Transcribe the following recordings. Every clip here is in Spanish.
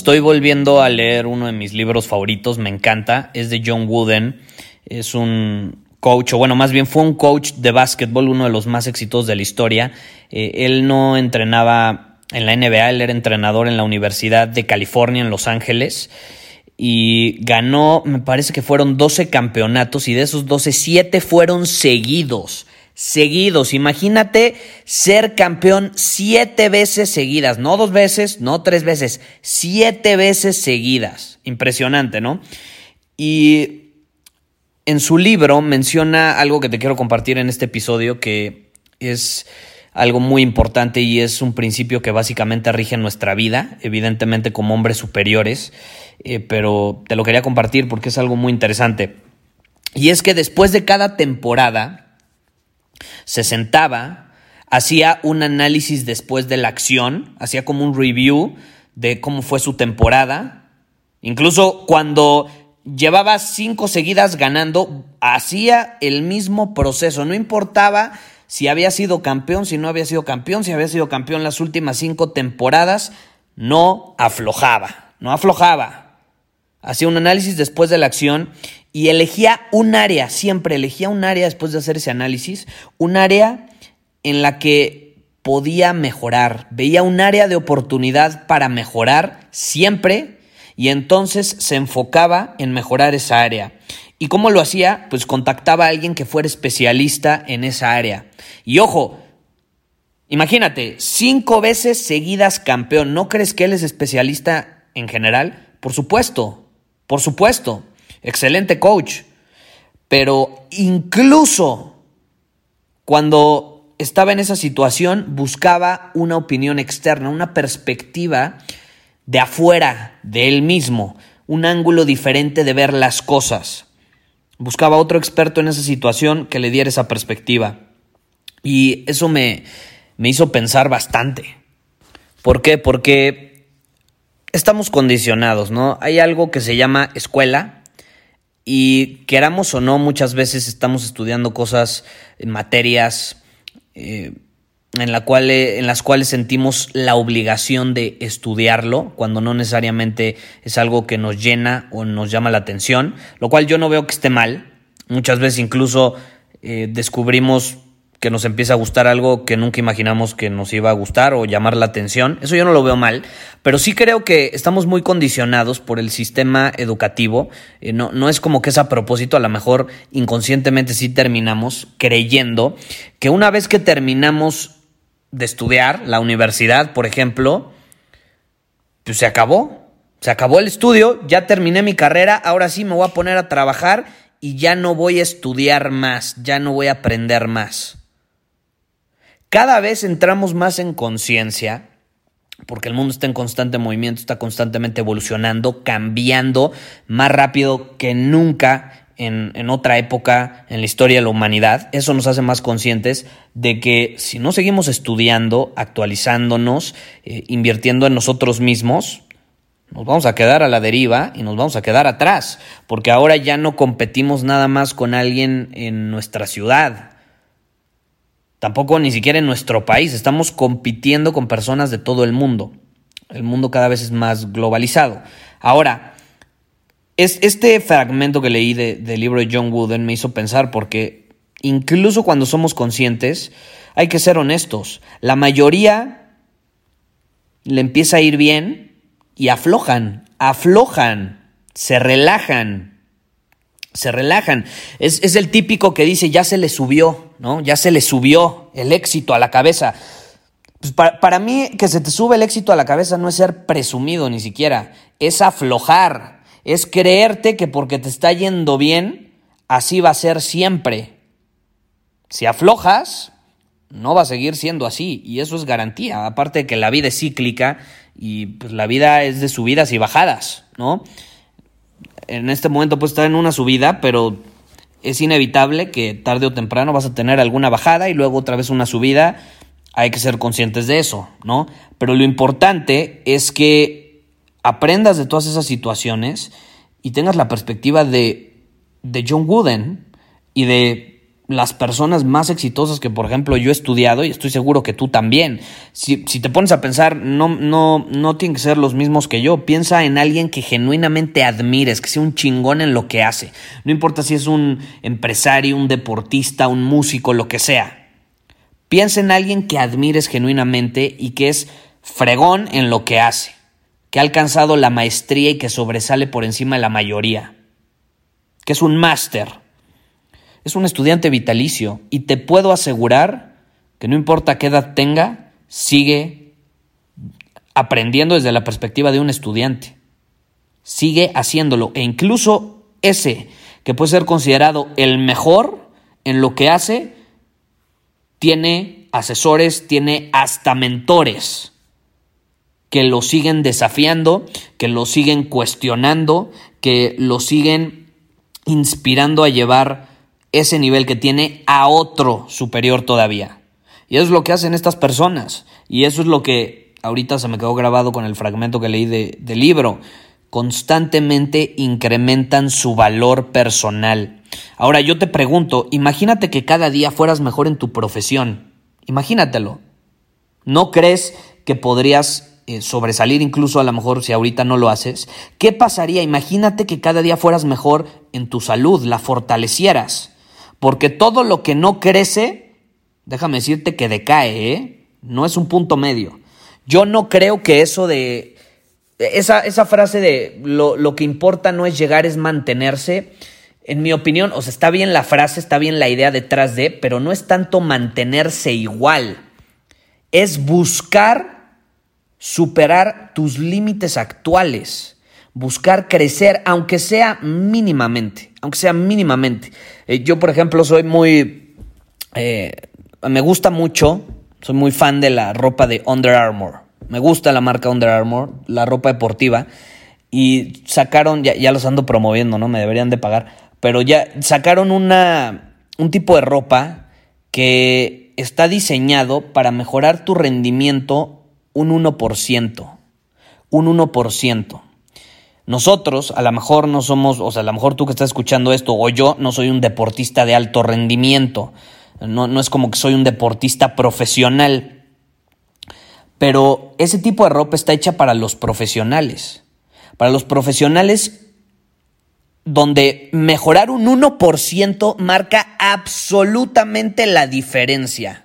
Estoy volviendo a leer uno de mis libros favoritos, me encanta, es de John Wooden, es un coach, o bueno, más bien fue un coach de básquetbol, uno de los más exitosos de la historia. Eh, él no entrenaba en la NBA, él era entrenador en la Universidad de California en Los Ángeles y ganó, me parece que fueron 12 campeonatos y de esos 12, 7 fueron seguidos seguidos. Imagínate ser campeón siete veces seguidas, no dos veces, no tres veces, siete veces seguidas. Impresionante, ¿no? Y en su libro menciona algo que te quiero compartir en este episodio que es algo muy importante y es un principio que básicamente rige nuestra vida, evidentemente como hombres superiores, eh, pero te lo quería compartir porque es algo muy interesante. Y es que después de cada temporada, se sentaba, hacía un análisis después de la acción, hacía como un review de cómo fue su temporada. Incluso cuando llevaba cinco seguidas ganando, hacía el mismo proceso, no importaba si había sido campeón, si no había sido campeón, si había sido campeón las últimas cinco temporadas, no aflojaba, no aflojaba. Hacía un análisis después de la acción y elegía un área, siempre elegía un área después de hacer ese análisis, un área en la que podía mejorar, veía un área de oportunidad para mejorar siempre y entonces se enfocaba en mejorar esa área. ¿Y cómo lo hacía? Pues contactaba a alguien que fuera especialista en esa área. Y ojo, imagínate, cinco veces seguidas campeón, ¿no crees que él es especialista en general? Por supuesto, por supuesto excelente coach, pero incluso cuando estaba en esa situación buscaba una opinión externa, una perspectiva de afuera de él mismo, un ángulo diferente de ver las cosas. Buscaba otro experto en esa situación que le diera esa perspectiva. Y eso me, me hizo pensar bastante. ¿Por qué? Porque estamos condicionados, ¿no? Hay algo que se llama escuela, y queramos o no, muchas veces estamos estudiando cosas en materias eh, en, la cual, en las cuales sentimos la obligación de estudiarlo, cuando no necesariamente es algo que nos llena o nos llama la atención, lo cual yo no veo que esté mal. Muchas veces incluso eh, descubrimos que nos empieza a gustar algo que nunca imaginamos que nos iba a gustar o llamar la atención. Eso yo no lo veo mal, pero sí creo que estamos muy condicionados por el sistema educativo. Eh, no, no es como que es a propósito, a lo mejor inconscientemente sí terminamos creyendo que una vez que terminamos de estudiar, la universidad, por ejemplo, pues se acabó. Se acabó el estudio, ya terminé mi carrera, ahora sí me voy a poner a trabajar y ya no voy a estudiar más, ya no voy a aprender más. Cada vez entramos más en conciencia, porque el mundo está en constante movimiento, está constantemente evolucionando, cambiando más rápido que nunca en, otra época en la historia de la humanidad. Eso nos hace más conscientes de que si no seguimos estudiando, actualizándonos, eh, invirtiendo en nosotros mismos, nos vamos a quedar a la deriva y nos vamos a quedar atrás, porque ahora ya no competimos nada más con alguien en nuestra ciudad, Tampoco ni siquiera en nuestro país. Estamos compitiendo con personas de todo el mundo. El mundo cada vez es más globalizado. Ahora, es, este fragmento que leí del libro de John Wooden me hizo pensar porque incluso cuando somos conscientes, hay que ser honestos. La mayoría le empieza a ir bien y aflojan, aflojan, se relajan. Se relajan. Es, es, el típico que dice, ya se le subió, ¿no? Ya se le subió el éxito a la cabeza. Pues para, para, mí, que se te sube el éxito a la cabeza no es ser presumido ni siquiera, es aflojar, es creerte que porque te está yendo bien, así va a ser siempre. Si aflojas, no va a seguir siendo así, y eso es garantía, aparte de que la vida es cíclica y pues, la vida es de subidas y bajadas, ¿no? En este momento puedes estar en una subida, pero es inevitable que tarde o temprano vas a tener alguna bajada y luego otra vez una subida. Hay que ser conscientes de eso, ¿no? Pero lo importante es que aprendas de todas esas situaciones y tengas la perspectiva de, de John Wooden y de las personas más exitosas que, por ejemplo, yo he estudiado, y estoy seguro que tú también. Si, si, te pones a pensar, no, no, no tienen que ser los mismos que yo. Piensa en alguien que genuinamente admires, que sea un chingón en lo que hace. No importa si es un empresario, un deportista, un músico, lo que sea. Piensa en alguien que admires genuinamente y que es fregón en lo que hace, que ha alcanzado la maestría y que sobresale por encima de la mayoría, que es un máster es un estudiante vitalicio y te puedo asegurar que no importa qué edad tenga, sigue aprendiendo desde la perspectiva de un estudiante. Sigue haciéndolo e incluso ese que puede ser considerado el mejor en lo que hace, tiene asesores, tiene hasta mentores que lo siguen desafiando, que lo siguen cuestionando, que lo siguen inspirando a llevar ese nivel que tiene a otro superior todavía. Y eso es lo que hacen estas personas. Y eso es lo que ahorita se me quedó grabado con el fragmento que leí de, del libro. Constantemente incrementan su valor personal. Ahora yo te pregunto, imagínate que cada día fueras mejor en tu profesión. Imagínatelo. ¿No crees que podrías eh, sobresalir incluso a lo mejor si ahorita no lo haces? ¿Qué pasaría? Imagínate que cada día fueras mejor en tu salud, la fortalecieras. Porque todo lo que no crece, déjame decirte que decae, ¿eh? No es un punto medio. Yo no creo que eso de... Esa, esa frase de lo, lo que importa no es llegar, es mantenerse. En mi opinión, o sea, está bien la frase, está bien la idea detrás de, pero no es tanto mantenerse igual. Es buscar superar tus límites actuales buscar crecer, aunque sea mínimamente, aunque sea mínimamente. Eh, yo, por ejemplo, soy muy, eh, me gusta mucho, soy muy fan de la ropa de Under Armour. Me gusta la marca Under Armour, la ropa deportiva. Y sacaron, ya, ya los ando promoviendo, ¿no? Me deberían de pagar. Pero ya sacaron una, un tipo de ropa que está diseñado para mejorar tu rendimiento un 1%. Un 1%. Nosotros, a lo mejor no somos, o sea, a lo mejor tú que estás escuchando esto, o yo no soy un deportista de alto rendimiento. No, no es como que soy un deportista profesional. Pero ese tipo de ropa está hecha para los profesionales. Para los profesionales donde mejorar un 1% marca absolutamente la diferencia.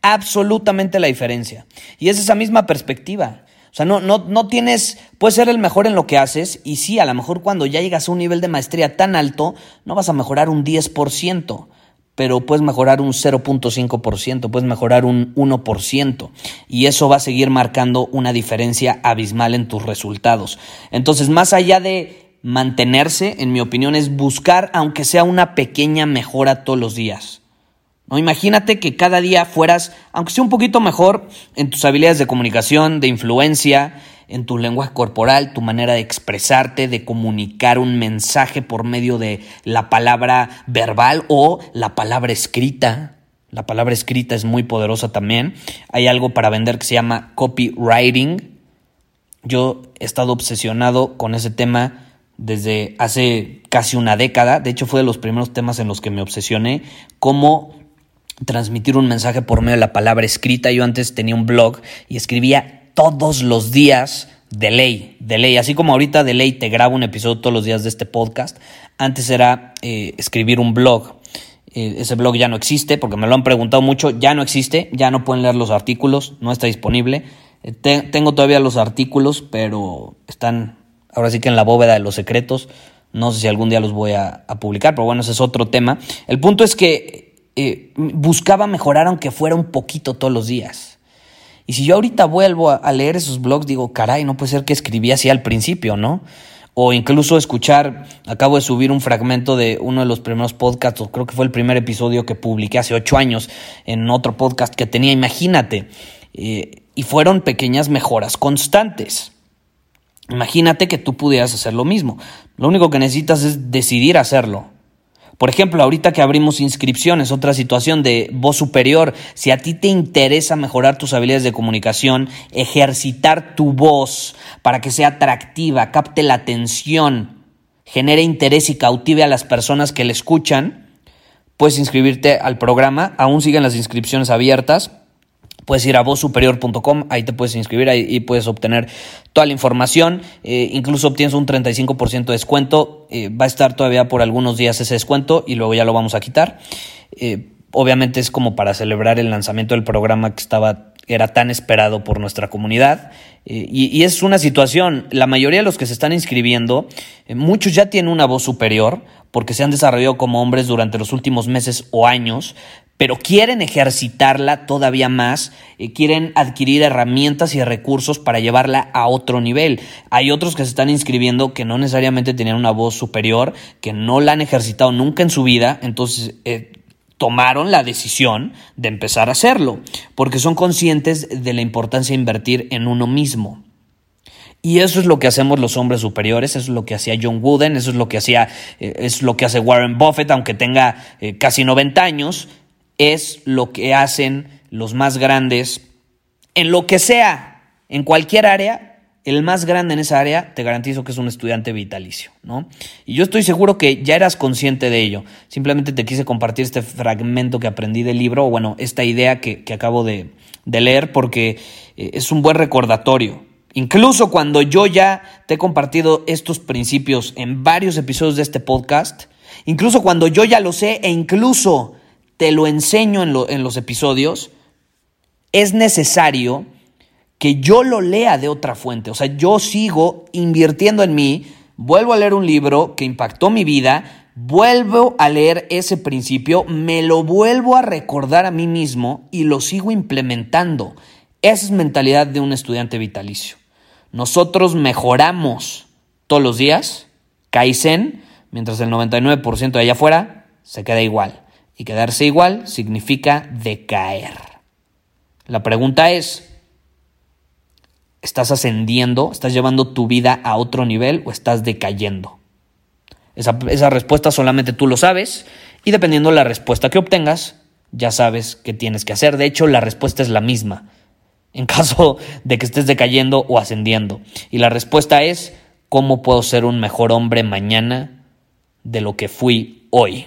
Absolutamente la diferencia. Y es esa misma perspectiva. O sea, no, no, no tienes, puedes ser el mejor en lo que haces y sí, a lo mejor cuando ya llegas a un nivel de maestría tan alto, no vas a mejorar un 10%, pero puedes mejorar un 0.5%, puedes mejorar un 1% y eso va a seguir marcando una diferencia abismal en tus resultados. Entonces, más allá de mantenerse, en mi opinión, es buscar, aunque sea una pequeña mejora todos los días. ¿No? Imagínate que cada día fueras, aunque sea un poquito mejor, en tus habilidades de comunicación, de influencia, en tu lenguaje corporal, tu manera de expresarte, de comunicar un mensaje por medio de la palabra verbal o la palabra escrita. La palabra escrita es muy poderosa también. Hay algo para vender que se llama copywriting. Yo he estado obsesionado con ese tema desde hace casi una década. De hecho, fue de los primeros temas en los que me obsesioné. Transmitir un mensaje por medio de la palabra escrita. Yo antes tenía un blog y escribía todos los días de ley, de ley. Así como ahorita de ley te grabo un episodio todos los días de este podcast, antes era eh, escribir un blog. Eh, ese blog ya no existe porque me lo han preguntado mucho, ya no existe, ya no pueden leer los artículos, no está disponible. Eh, tengo todavía los artículos, pero están ahora sí que en la bóveda de los secretos, No sé si algún día los voy a, publicar, pero bueno, ese es otro tema. El punto es que eh, buscaba mejorar aunque fuera un poquito todos los días. Y si yo ahorita vuelvo a, leer esos blogs, digo, caray, no puede ser que escribí así al principio, ¿no? o incluso escuchar, acabo de subir un fragmento de uno de los primeros podcasts, o creo que fue el primer episodio que publiqué hace ocho años en otro podcast que tenía, imagínate, eh, y fueron pequeñas mejoras constantes. Imagínate que tú pudieras hacer lo mismo. Lo único que necesitas es decidir hacerlo. Por ejemplo, ahorita que abrimos inscripciones, otra situación de voz superior, si a ti te interesa mejorar tus habilidades de comunicación, ejercitar tu voz para que sea atractiva, capte la atención, genere interés y cautive a las personas que le escuchan, puedes inscribirte al programa, aún siguen las inscripciones abiertas. Puedes ir a vozsuperior.com, ahí te puedes inscribir ahí, y puedes obtener toda la información. Eh, incluso obtienes un 35% de descuento. Eh, va a estar todavía por algunos días ese descuento y luego ya lo vamos a quitar. Eh, obviamente es como para celebrar el lanzamiento del programa que estaba era tan esperado por nuestra comunidad. y, y, es una situación, la mayoría de los que se están inscribiendo, muchos ya tienen una voz superior porque se han desarrollado como hombres durante los últimos meses o años, pero quieren ejercitarla todavía más, eh, quieren adquirir herramientas y recursos para llevarla a otro nivel. Hay otros que se están inscribiendo que no necesariamente tenían una voz superior, que no la han ejercitado nunca en su vida, entonces eh, tomaron la decisión de empezar a hacerlo, porque son conscientes de la importancia de invertir en uno mismo. Y eso es lo que hacemos los hombres superiores, eso es lo que hacía John Wooden, eso es lo que hacía, eh, es lo que hace Warren Buffett, aunque tenga casi 90 años, es lo que hacen los más grandes en lo que sea, en cualquier área. El más grande en esa área, te garantizo que es un estudiante vitalicio, ¿no? Y yo estoy seguro que ya eras consciente de ello. Simplemente te quise compartir este fragmento que aprendí del libro, o bueno, esta idea que, acabo de, de leer, porque eh, es un buen recordatorio. Incluso cuando yo ya te he compartido estos principios en varios episodios de este podcast, incluso cuando yo ya lo sé e incluso te lo enseño en, los episodios, es necesario que yo lo lea de otra fuente. O sea, yo sigo invirtiendo en mí, vuelvo a leer un libro que impactó mi vida, vuelvo a leer ese principio, me lo vuelvo a recordar a mí mismo y lo sigo implementando. Esa es mentalidad de un estudiante vitalicio. Nosotros mejoramos todos los días, Kaizen, mientras el 99% de allá afuera se queda igual. Y quedarse igual significa decaer. La pregunta es, ¿estás ascendiendo? ¿Estás llevando tu vida a otro nivel o estás decayendo? Esa, respuesta solamente tú lo sabes y dependiendo de la respuesta que obtengas, ya sabes qué tienes que hacer. De hecho, la respuesta es la misma en caso de que estés decayendo o ascendiendo. Y la respuesta es, ¿cómo puedo ser un mejor hombre mañana de lo que fui hoy?